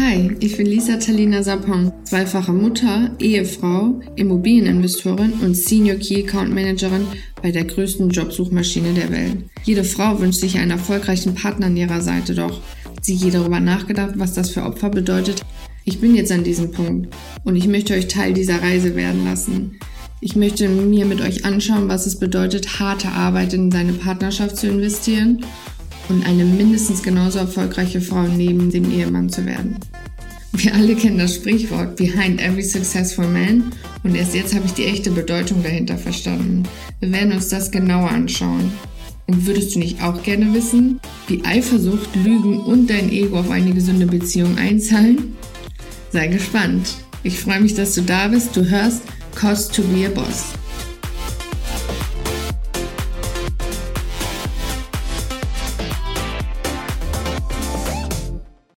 Hi, ich bin Lisa Talina Sapong, zweifache Mutter, Ehefrau, Immobilieninvestorin und Senior Key Account Managerin bei der größten Jobsuchmaschine der Welt. Jede Frau wünscht sich einen erfolgreichen Partner an ihrer Seite, doch sie je darüber nachgedacht, was das für Opfer bedeutet? Ich bin jetzt an diesem Punkt und ich möchte euch Teil dieser Reise werden lassen. Ich möchte mir mit euch anschauen, was es bedeutet, harte Arbeit in seine Partnerschaft zu investieren und eine mindestens genauso erfolgreiche Frau neben dem Ehemann zu werden. Wir alle kennen das Sprichwort Behind every successful man und erst jetzt habe ich die echte Bedeutung dahinter verstanden. Wir werden uns das genauer anschauen. Und würdest du nicht auch gerne wissen, wie Eifersucht, Lügen und dein Ego auf eine gesunde Beziehung einzahlen? Sei gespannt. Ich freue mich, dass du da bist. Du hörst Cost to be a Boss.